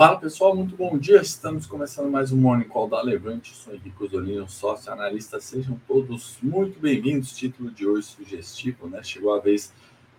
Fala pessoal, muito bom dia. Estamos começando mais um Morning Call da Levante. Sou Henrique Osolino, sócio analista. Sejam todos muito bem-vindos. Título de hoje sugestivo, né? Chegou a vez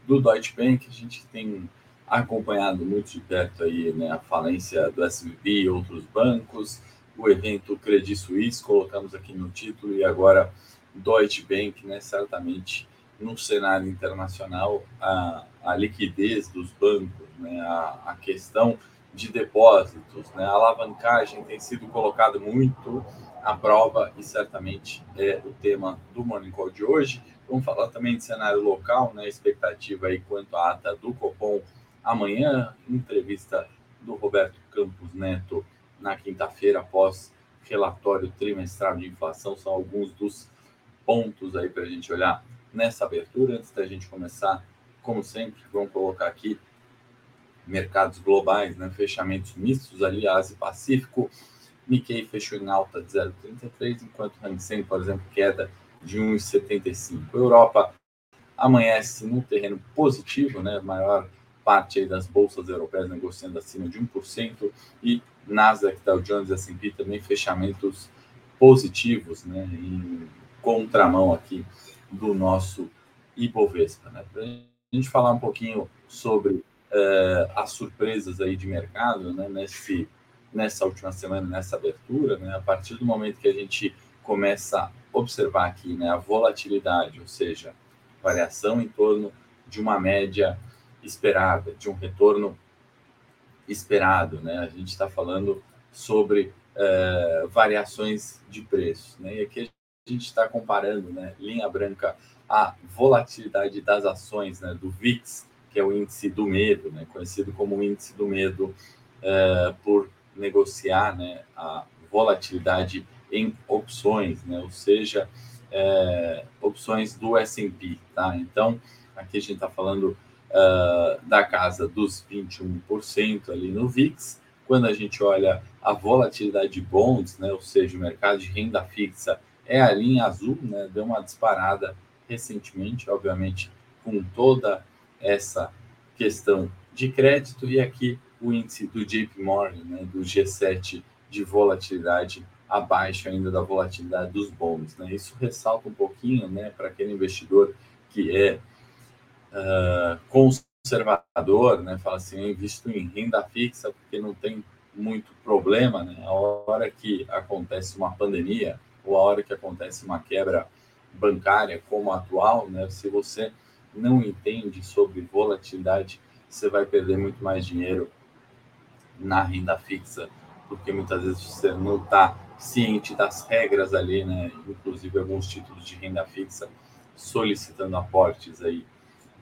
do Deutsche Bank. A gente tem acompanhado muito de perto aí, né, a falência do SVB e outros bancos, o evento Credit Suisse, colocamos aqui no título, e agora Deutsche Bank, né, certamente no cenário internacional, a, a liquidez dos bancos, né, a, a questão de depósitos, né? A alavancagem tem sido colocado muito à prova e certamente é o tema do Morning Call de hoje. Vamos falar também de cenário local, né? Expectativa aí quanto à ata do Copom amanhã, entrevista do Roberto Campos Neto na quinta-feira após relatório trimestral de inflação. São alguns dos pontos aí para a gente olhar nessa abertura. Antes da gente começar, como sempre, vamos colocar aqui mercados globais, né? fechamentos mistos ali, Ásia e Pacífico. Nikkei fechou em alta de 0,33, enquanto o Hang Seng, por exemplo, queda de 1,75. Europa amanhece no terreno positivo, né? maior parte das bolsas europeias negociando acima de 1%, e Nasdaq, Dow Jones e S&P também fechamentos positivos, né? em contramão aqui do nosso Ibovespa. Né? Para a gente falar um pouquinho sobre uh, as surpresas aí de mercado, né, nesse, nessa última semana, nessa abertura, né, a partir do momento que a gente começa a observar aqui né, a volatilidade, ou seja, variação em torno de uma média esperada, de um retorno esperado, né? A gente está falando sobre uh, variações de preços, né? E aqui a gente está comparando, né, linha branca, a volatilidade das ações, né, do VIX que é o índice do medo, né, conhecido como índice do medo, é, por negociar né, a volatilidade em opções, né, ou seja, é, opções do S&P, tá? Então, aqui a gente está falando uh, da casa dos 21% ali no VIX. Quando a gente olha a volatilidade de bonds, né, ou seja, o mercado de renda fixa, é a linha azul, né, deu uma disparada recentemente, obviamente, com toda essa questão de crédito e aqui o índice do JP Morgan, né, do G7 de volatilidade abaixo ainda da volatilidade dos bons. Né? Isso ressalta um pouquinho né, para aquele investidor que é uh, conservador, né, fala assim, eu invisto em renda fixa porque não tem muito problema, né? A hora que acontece uma pandemia ou a hora que acontece uma quebra bancária como a atual, né, se você não entende sobre volatilidade, você vai perder muito mais dinheiro na renda fixa, porque muitas vezes você não está ciente das regras ali, né? Inclusive alguns títulos de renda fixa solicitando aportes aí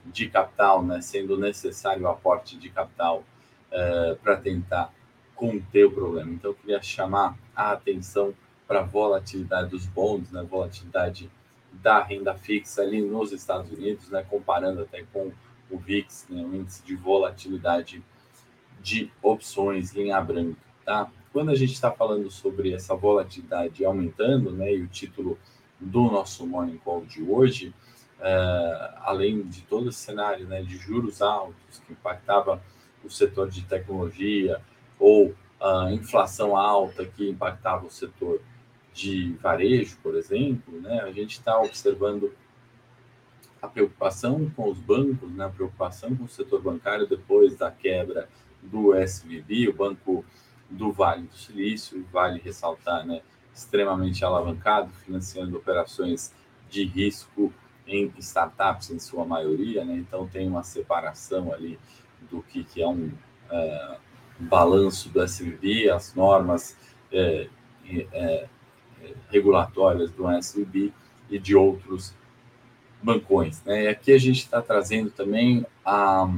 de capital, né? Sendo necessário o aporte de capital uh, para tentar conter o problema. Então, eu queria chamar a atenção para a volatilidade dos bonds, né? Volatilidade da renda fixa ali nos Estados Unidos, né, comparando até com o VIX, né, o índice de volatilidade de opções linha branca, tá? Quando a gente está falando sobre essa volatilidade aumentando, né, e o título do nosso Morning Call de hoje, é, além de todo esse cenário né, de juros altos que impactava o setor de tecnologia ou a inflação alta que impactava o setor de varejo, por exemplo, né, a gente está observando a preocupação com os bancos, né, a preocupação com o setor bancário depois da quebra do SVB, o Banco do Vale do Silício, vale ressaltar, né, extremamente alavancado, financiando operações de risco em startups, em sua maioria, né, então tem uma separação ali do que, que é um uh, balanço do SVB, as normas é, é, regulatórias do SVB e de outros bancões. Né? E aqui a gente está trazendo também a,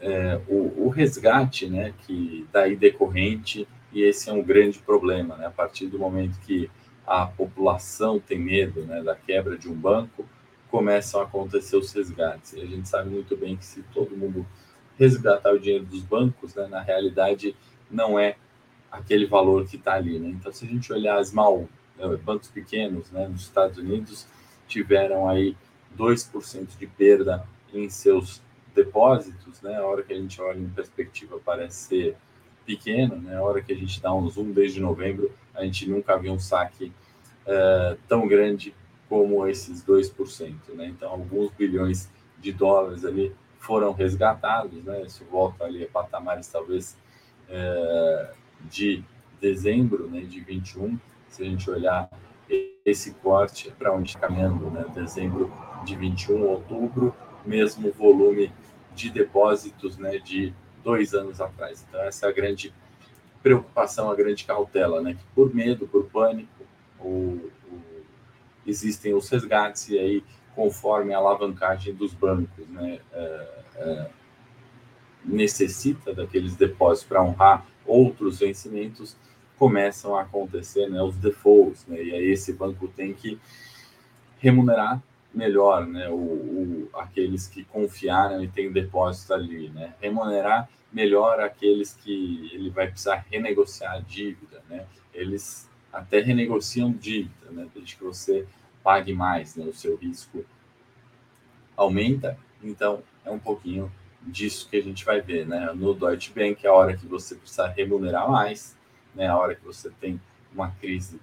é, o, o, resgate né, que daí decorrente, e esse é um grande problema. Né? A partir do momento que a população tem medo né, da quebra de um banco, começam a acontecer os resgates. E a gente sabe muito bem que se todo mundo resgatar o dinheiro dos bancos, né, na realidade não é aquele valor que está ali. Né? Então, se a gente olhar as mal bancos pequenos né, nos Estados Unidos tiveram aí 2% de perda em seus depósitos, né? A hora que a gente olha em perspectiva parece ser pequeno, né? A hora que a gente dá um zoom desde novembro, a gente nunca viu um saque uh, tão grande como esses 2%, né? Então, alguns bilhões de dólares ali foram resgatados, né? Isso volta ali a patamares talvez uh, de dezembro, né? De 21, se a gente olhar esse corte para onde está caminhando, né? Dezembro de 21, outubro, mesmo volume de depósitos, né? De dois anos atrás. Então, essa é a grande preocupação, a grande cautela, né? Que por medo, por pânico, o, o, existem os resgates e aí, conforme a alavancagem dos bancos, né? É, é, necessita daqueles depósitos para honrar outros vencimentos, começam a acontecer, né? Os defaults, né? E aí esse banco tem que remunerar melhor, né, o, o, aqueles que confiaram e têm depósito ali, né, remunerar melhor aqueles que ele vai precisar renegociar a dívida, né, eles até renegociam dívida, né, desde que você pague mais, né, o seu risco aumenta, então é um pouquinho disso que a gente vai ver, né, no Deutsche Bank, a hora que você precisa remunerar mais, né, a hora que você tem uma crise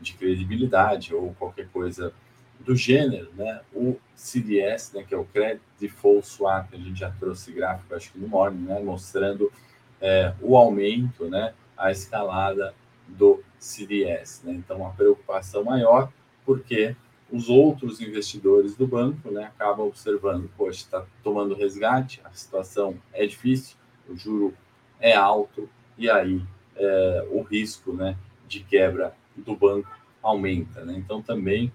de credibilidade ou qualquer coisa do gênero, né? O CDS, né, que é o Credit Default Swap, a gente já trouxe gráfico, acho que no Morning, né, mostrando é, o aumento, né, a escalada do CDS, né? Então, uma preocupação maior, porque os outros investidores do banco, né, acabam observando, poxa, está tomando resgate, a situação é difícil, o juro é alto e aí é, o risco, né, de quebra do banco aumenta, né? Então, também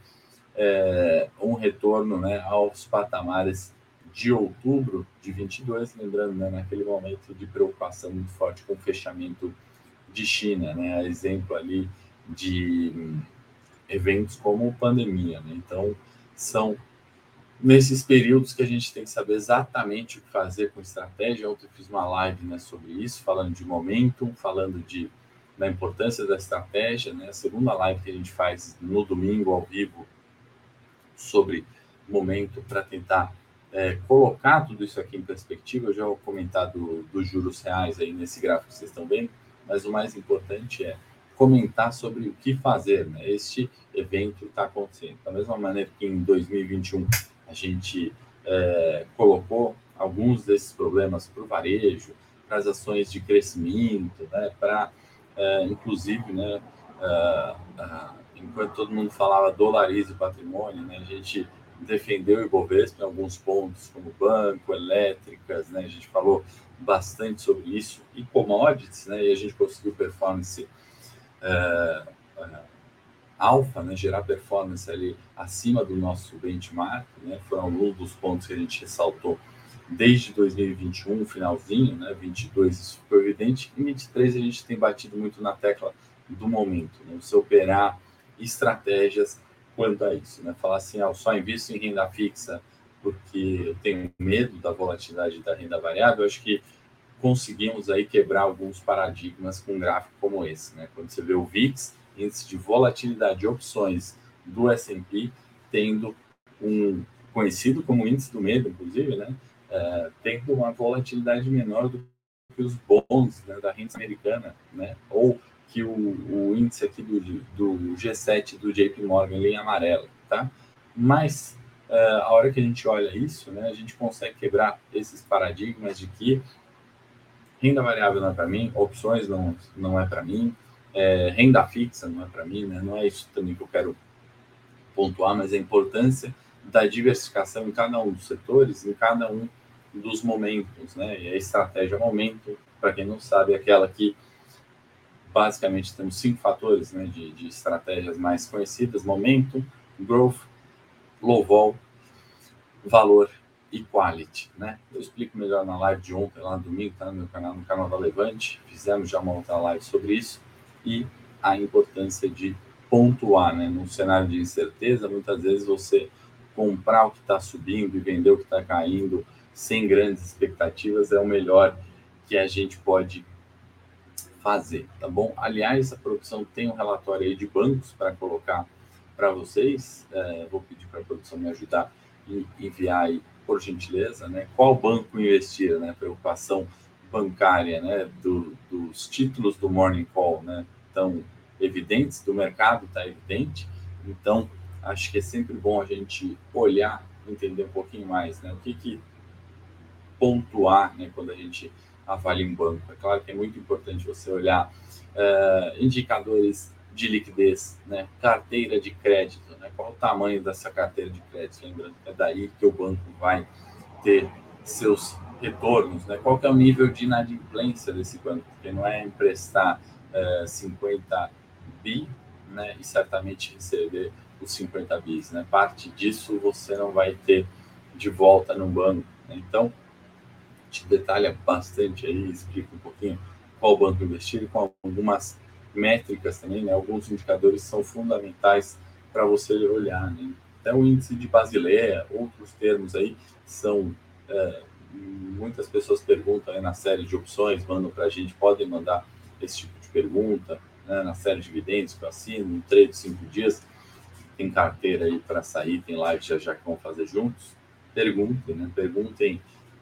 é, um retorno né, aos patamares de outubro de 22, lembrando, né, naquele momento de preocupação muito forte com o fechamento de China, né, exemplo ali de eventos como pandemia. Né? Então, são nesses períodos que a gente tem que saber exatamente o que fazer com estratégia. Ontem eu fiz uma live né, sobre isso, falando de momentum, falando de, da importância da estratégia. Né? A segunda live que a gente faz no domingo, ao vivo, sobre momento para tentar é, colocar tudo isso aqui em perspectiva. Eu já vou comentar do, dos juros reais aí nesse gráfico que vocês estão vendo, mas o mais importante é comentar sobre o que fazer. Né? Este evento está acontecendo. Da mesma maneira que em 2021 a gente é, colocou alguns desses problemas para o varejo, para as ações de crescimento, né? para, é, inclusive, né? Uh, enquanto todo mundo falava dolarize patrimônio, né, a gente defendeu o Ibovespa em alguns pontos, como banco, elétricas, né, a gente falou bastante sobre isso, e commodities, né, e a gente conseguiu performance é, é, alfa, né, gerar performance ali acima do nosso benchmark, né, foram alguns dos pontos que a gente ressaltou desde 2021, finalzinho, né, 22 isso ficou evidente, e 23 a gente tem batido muito na tecla do momento, né, você operar estratégias quanto a isso. Né? Falar assim, ah, eu só invisto em renda fixa porque eu tenho medo da volatilidade da renda variável, acho que conseguimos aí quebrar alguns paradigmas com um gráfico como esse. Né? Quando você vê o VIX, índice de volatilidade de opções do S&P, tendo um conhecido como índice do medo, inclusive, né? É, tendo uma volatilidade menor do que os bons né, da renda americana, né? ou que o, o índice aqui do, do G7 do JP Morgan em amarelo, tá? Mas uh, a hora que a gente olha isso, né, a gente consegue quebrar esses paradigmas de que renda variável não é para mim, opções não, não é para mim, é, renda fixa não é para mim, né? Não é isso também que eu quero pontuar, mas a importância da diversificação em cada um dos setores, em cada um dos momentos, né? E a estratégia momento, para quem não sabe, é aquela que basicamente temos cinco fatores né, de, de estratégias mais conhecidas: momento, growth, low vol, valor e quality. Né? Eu explico melhor na live de ontem, lá no domingo, tá no meu canal, no canal da Levante. Fizemos já uma outra live sobre isso e a importância de pontuar, né? Num cenário de incerteza, muitas vezes você comprar o que está subindo e vender o que está caindo sem grandes expectativas é o melhor que a gente pode fazer, tá bom? Aliás, a produção tem um relatório aí de bancos para colocar para vocês. É, vou pedir para a produção me ajudar e enviar aí, por gentileza, né? Qual banco investir, né? Preocupação bancária, né, do, dos títulos do Morning Call, né, tão evidentes, do mercado está evidente. Então, acho que é sempre bom a gente olhar, entender um pouquinho mais, né, o que, que pontuar, né, quando a gente avalia um banco. É claro que é muito importante você olhar uh, indicadores de liquidez, né, carteira de crédito, né, qual o tamanho dessa carteira de crédito, lembrando é daí que o banco vai ter seus retornos, né? Qual que é o nível de inadimplência desse banco? Porque não é emprestar é, 50 bi, né? E certamente receber os 50 bis, né? Parte disso você não vai ter de volta no banco. Né? Então, te detalha bastante aí, explica um pouquinho qual banco investir, com algumas métricas também, né? Alguns indicadores são fundamentais para você olhar, né? Até o índice de Basileia, outros termos aí são é, muitas pessoas perguntam na série de opções, mandam para a gente, podem mandar esse tipo de pergunta, né, na série de dividendos que eu assino, em três de cinco dias, tem carteira aí para sair, tem live já já que vão fazer juntos. Perguntem, né? Perguntem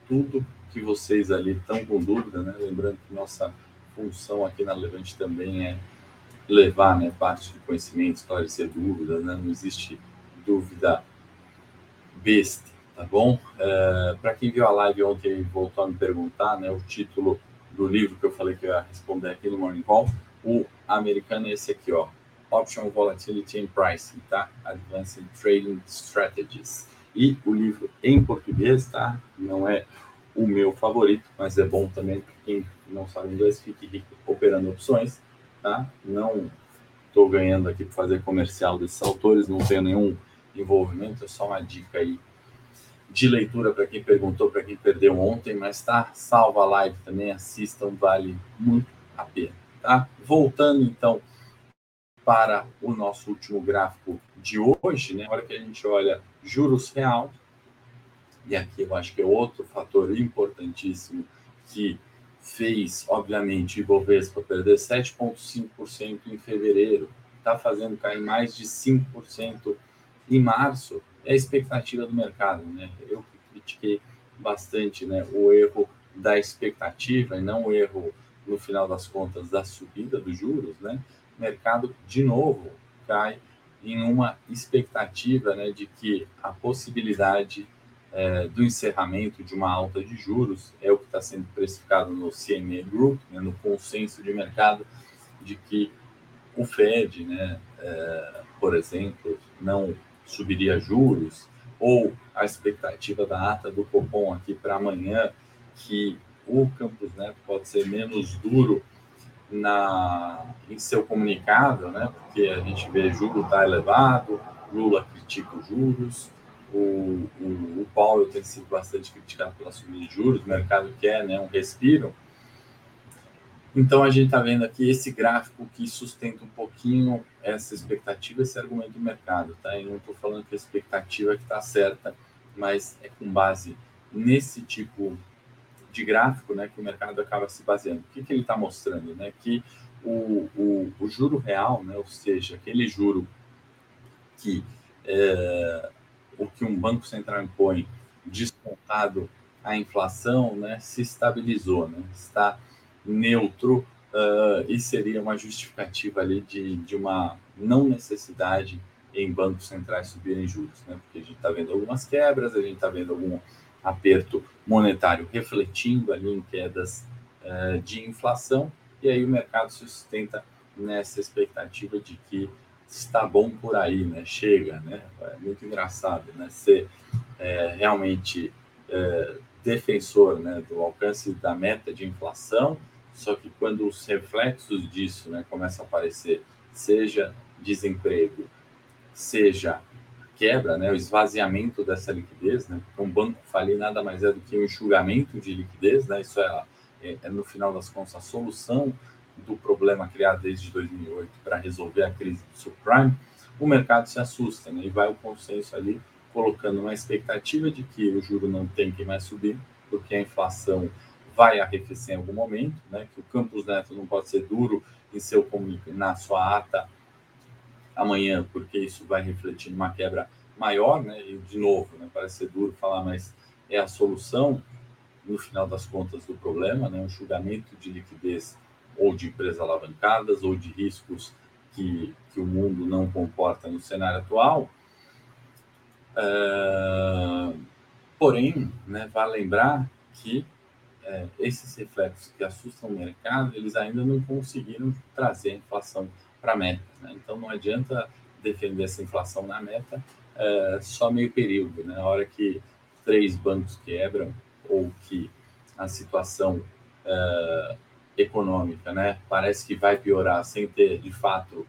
tudo que vocês ali estão com dúvida, né? Lembrando que nossa função aqui na Levante também é levar, né, parte de conhecimento, esclarecer dúvidas, né? Não existe dúvida besta tá bom? É, Para quem viu a live ontem e voltou a me perguntar, né, o título do livro que eu falei que eu ia responder aqui no Morning Call, o americano é esse aqui, ó, Option Volatility and Pricing, tá? Advanced Trading Strategies. E o livro em português, tá? Não é o meu favorito, mas é bom também para quem não sabe inglês, fique rico operando opções, tá? Não estou ganhando aqui para fazer comercial desses autores, não tenho nenhum envolvimento, é só uma dica aí de leitura para quem perguntou, para quem perdeu ontem, mas tá salva a live também, assistam, vale muito a pena, tá? Voltando então para o nosso último gráfico de hoje, né? Agora que a gente olha juros real, e aqui eu acho que é outro fator importantíssimo que fez, obviamente, o Ibovespa perder 7,5% em fevereiro, está fazendo cair mais de 5% em março, é a expectativa do mercado, né? Eu critiquei bastante, né, o erro da expectativa e não o erro no final das contas da subida dos juros, né? O mercado de novo cai em uma expectativa, né, de que a possibilidade é, do encerramento de uma alta de juros é o que está sendo precificado no CME Group, né, no consenso de mercado de que o Fed, né, é, por exemplo, não subiria juros, ou a expectativa da ata do Copom aqui para amanhã, que o Campos Neto pode ser menos duro na, em seu comunicado, né? porque a gente vê juro está elevado, Lula critica os juros, o, o, o Paulo tem sido bastante criticado pela subida de juros, o mercado quer né, um respiro, então, a gente está vendo aqui esse gráfico que sustenta um pouquinho essa expectativa, esse argumento do mercado, tá? Eu não estou falando que a expectativa que está certa, mas é com base nesse tipo de gráfico, né, que o mercado acaba se baseando. O que, que ele está mostrando, né? Que o, o, o, juro real, né, ou seja, aquele juro que é, o que um banco central impõe descontado a inflação, né, se estabilizou, né? Está neutro uh, e seria uma justificativa ali de, de uma não necessidade em bancos centrais subirem juros, né? Porque a gente está vendo algumas quebras, a gente está vendo algum aperto monetário refletindo ali em quedas uh, de inflação, e aí o mercado se sustenta nessa expectativa de que está bom por aí, né? Chega, né? É muito engraçado, né? Ser é, realmente é, defensor né, do alcance da meta de inflação só que quando os reflexos disso né, começam a aparecer, seja desemprego, seja quebra, né, o esvaziamento dessa liquidez, né, porque um banco falir nada mais é do que um enxugamento de liquidez, né, isso é, é, é no final das contas a solução do problema criado desde 2008 para resolver a crise do subprime, o mercado se assusta né, e vai o consenso ali colocando uma expectativa de que o juro não tem que mais subir, porque a inflação vai arrefecer em algum momento, né? Que o Campos Neto não pode ser duro em seu na sua ata amanhã, porque isso vai refletir numa quebra maior, né? E de novo, né? Parece ser duro falar, mas é a solução. no final das contas, do problema, né? um julgamento de liquidez ou de empresas alavancadas ou de riscos que, que o mundo não comporta no cenário atual. Uh, porém, né, vale lembrar que é, esses reflexos que assustam o mercado, eles ainda não conseguiram trazer a inflação para a meta. Né? Então, não adianta defender essa inflação na meta é, só meio período. Né? Na hora que três bancos quebram ou que a situação é, econômica né, parece que vai piorar sem ter, de fato,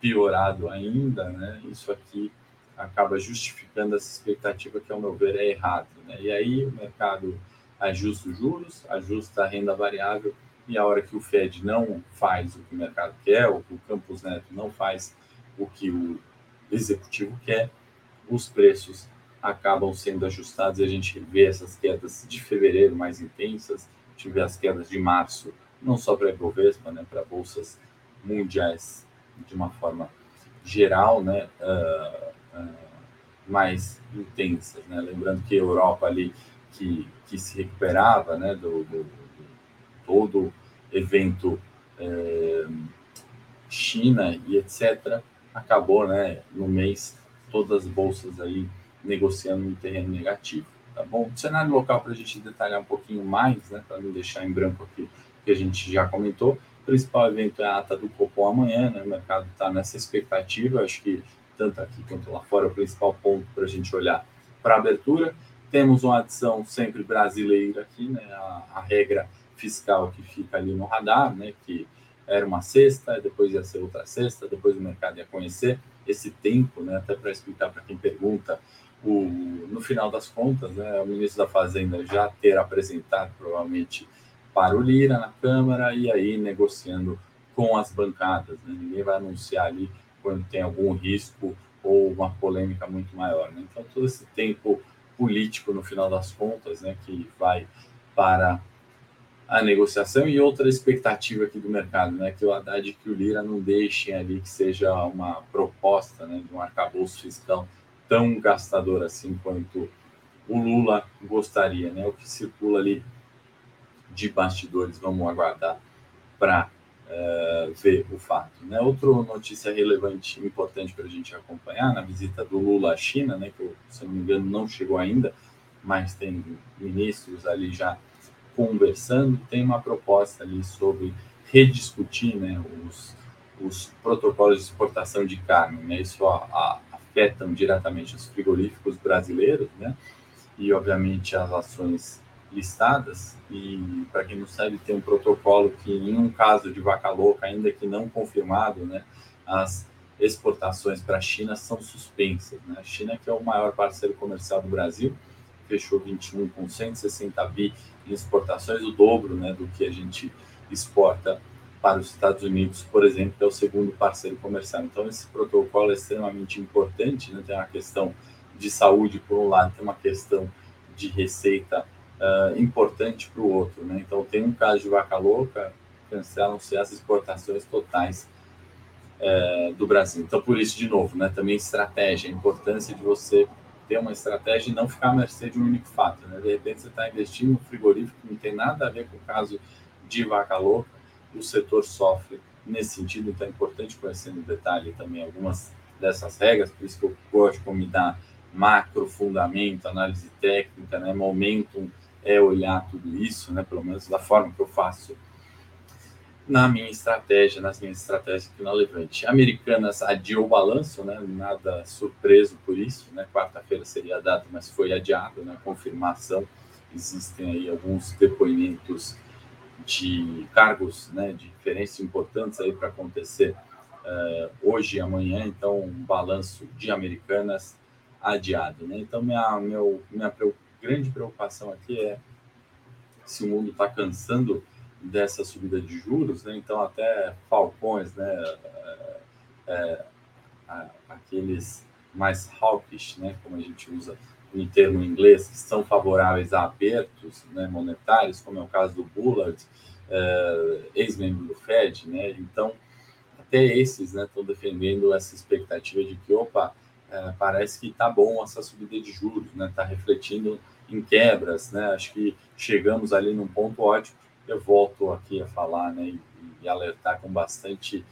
piorado ainda, né? isso aqui acaba justificando essa expectativa que, ao meu ver, é errada. Né? E aí o mercado ajusta os juros, ajusta a renda variável, e a hora que o Fed não faz o que o mercado quer, ou que o Campos Neto não faz o que o executivo quer, os preços acabam sendo ajustados e a gente vê essas quedas de fevereiro mais intensas, vê as quedas de março, não só para a Ibovespa, né, para bolsas mundiais de uma forma geral, né, uh, uh, mais intensas. Né? Lembrando que a Europa ali que, que se recuperava né, do, do, do todo evento é, China e etc., acabou né, no mês todas as bolsas aí negociando em terreno negativo. Tá bom? O cenário local para a gente detalhar um pouquinho mais, né, para não deixar em branco aqui que a gente já comentou. O principal evento é a ata do Copom amanhã, né? O mercado está nessa expectativa, acho que tanto aqui quanto lá fora, é o principal ponto para a gente olhar para a abertura. Temos uma adição sempre brasileira aqui, né? A, a, regra fiscal que fica ali no radar, né? Que era uma sexta, depois ia ser outra sexta, depois o mercado ia conhecer esse tempo, né? Até para explicar para quem pergunta, o, no final das contas, né? O ministro da Fazenda já ter apresentado provavelmente para o Lira na Câmara e aí negociando com as bancadas. Né? Ninguém vai anunciar ali quando tem algum risco ou uma polêmica muito maior. Né? Então, todo esse tempo político, no final das contas, né, que vai para a negociação e outra expectativa aqui do mercado, né, que o Haddad e que o Lira não deixem ali que seja uma proposta né, de um arcabouço fiscal tão gastador assim quanto o Lula gostaria. Né, o que circula ali de bastidores, vamos aguardar para uh, ver o fato. Né? Outra notícia relevante, importante para a gente acompanhar, na visita do Lula à China, né, que, se não me engano, não chegou ainda, mas tem ministros ali já conversando, tem uma proposta ali sobre rediscutir né, os, os protocolos de exportação de carne. Né? Isso a, a, afetam diretamente os frigoríficos brasileiros, né? e obviamente as ações listadas e para quem não sabe tem um protocolo que em um caso de vaca louca ainda que não confirmado né as exportações para a China são suspensas né? a China que é o maior parceiro comercial do Brasil fechou 21 com 160 bi em exportações o dobro né do que a gente exporta para os Estados Unidos por exemplo que é o segundo parceiro comercial então esse protocolo é extremamente importante né? tem uma questão de saúde por um lado tem uma questão de receita uh, importante para o outro. Né? Então, tem um caso de vaca louca, cancelam-se as exportações totais uh, do Brasil. Então, por isso, de novo, né, também estratégia, a importância de você ter uma estratégia e não ficar à mercê de um único fato. Né? De repente, você está investindo no frigorífico, não tem nada a ver com o caso de vaca louca, o setor sofre nesse sentido, então é importante conhecer no detalhe também algumas dessas regras, por isso que eu gosto de combinar macro, fundamento, análise técnica, né, momentum, é olhar tudo isso, né, pelo menos da forma que eu faço na minha estratégia, nas minhas estratégias aqui na Levante. Americanas adiou o balanço, né, nada surpreso por isso, né, quarta-feira seria a data, mas foi adiado, né, confirmação, existem aí alguns depoimentos de cargos, né, de diferenças importantes aí para acontecer uh, hoje e amanhã, então um balanço de Americanas adiado, né, então minha, meu, minha preocupação grande preocupação aqui é se o mundo está cansando dessa subida de juros, né? então até falcões, né? É, é, aqueles mais hawkish, né? como a gente usa no termo em inglês, que são favoráveis a apertos né? monetários, como é o caso do Bullard, é, ex-membro do Fed, né? então até esses estão né, defendendo essa expectativa de que, opa, é, parece que está bom essa subida de juros, né? Está refletindo em quebras, né? Acho que chegamos ali num ponto ótimo. Eu volto aqui a falar, né? E, e alertar com bastante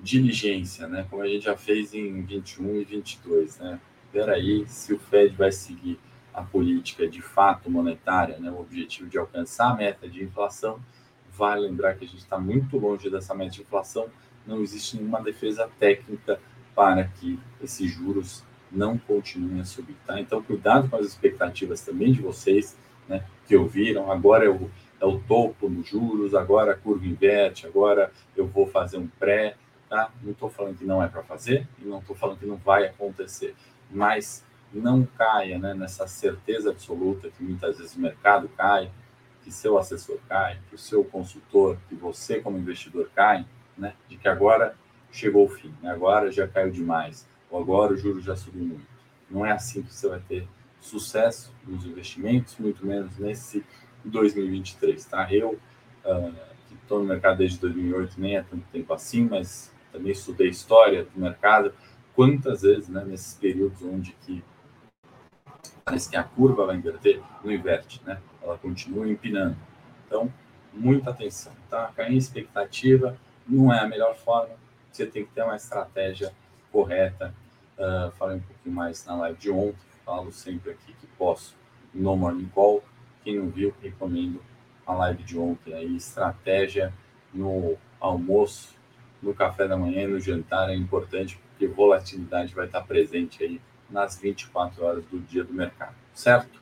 diligência, né? Como a gente já fez em 21 e 22, né? Peraí, se o Fed vai seguir a política de fato monetária, né? O objetivo de alcançar a meta de inflação, vai lembrar que a gente está muito longe dessa meta de inflação. Não existe nenhuma defesa técnica para que esses juros não continuem a subir, tá? Então, cuidado com as expectativas também de vocês, né? Que ouviram, agora é o, é o topo nos juros, agora a curva inverte, agora eu vou fazer um pré, tá? Não estou falando que não é para fazer e não estou falando que não vai acontecer, mas não caia né, nessa certeza absoluta que muitas vezes o mercado cai, que seu assessor cai, que o seu consultor, que você como investidor cai, né, de que agora chegou o fim, né, agora já caiu demais, ou agora o juro já subiu muito. Não é assim que você vai ter sucesso nos investimentos, muito menos nesse 2023, tá? Eu, uh, que estou no mercado desde 2008, nem é tanto tempo assim, mas também estudei história do mercado, quantas vezes, né, nesses períodos onde que parece que a curva vai inverter, não inverte, né? Ela continua empinando. Então, muita atenção, tá? Cair em expectativa não é a melhor forma, você tem que ter uma estratégia correta. Uh, falei um pouquinho mais na live de ontem, falo sempre aqui que posso no Morning Call. Quem não viu, recomendo a live de ontem aí, estratégia no almoço, no café da manhã e no jantar é importante, porque volatilidade vai estar presente aí nas 24 horas do dia do mercado, certo?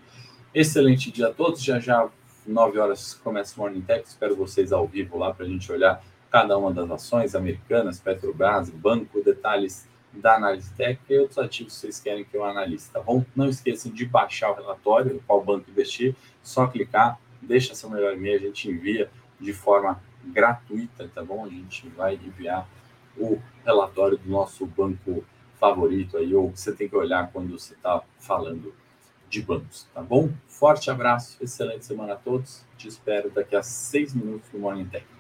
Excelente dia a todos. Já já, 9 horas, começa o Morning Tech. Espero vocês ao vivo lá para a gente olhar cada uma das ações americanas, Petrobras, banco, detalhes da análise técnica e outros ativos que vocês querem que eu analise, tá bom? Não esqueçam de baixar o relatório, qual banco investir, só clicar, deixa seu melhor e-mail, a gente envia de forma gratuita, tá bom? A gente vai enviar o relatório do nosso banco favorito aí, ou que você tem que olhar quando você está falando de bancos, tá bom? Forte abraço, excelente semana a todos. Te espero daqui a seis minutos no Morning Tech.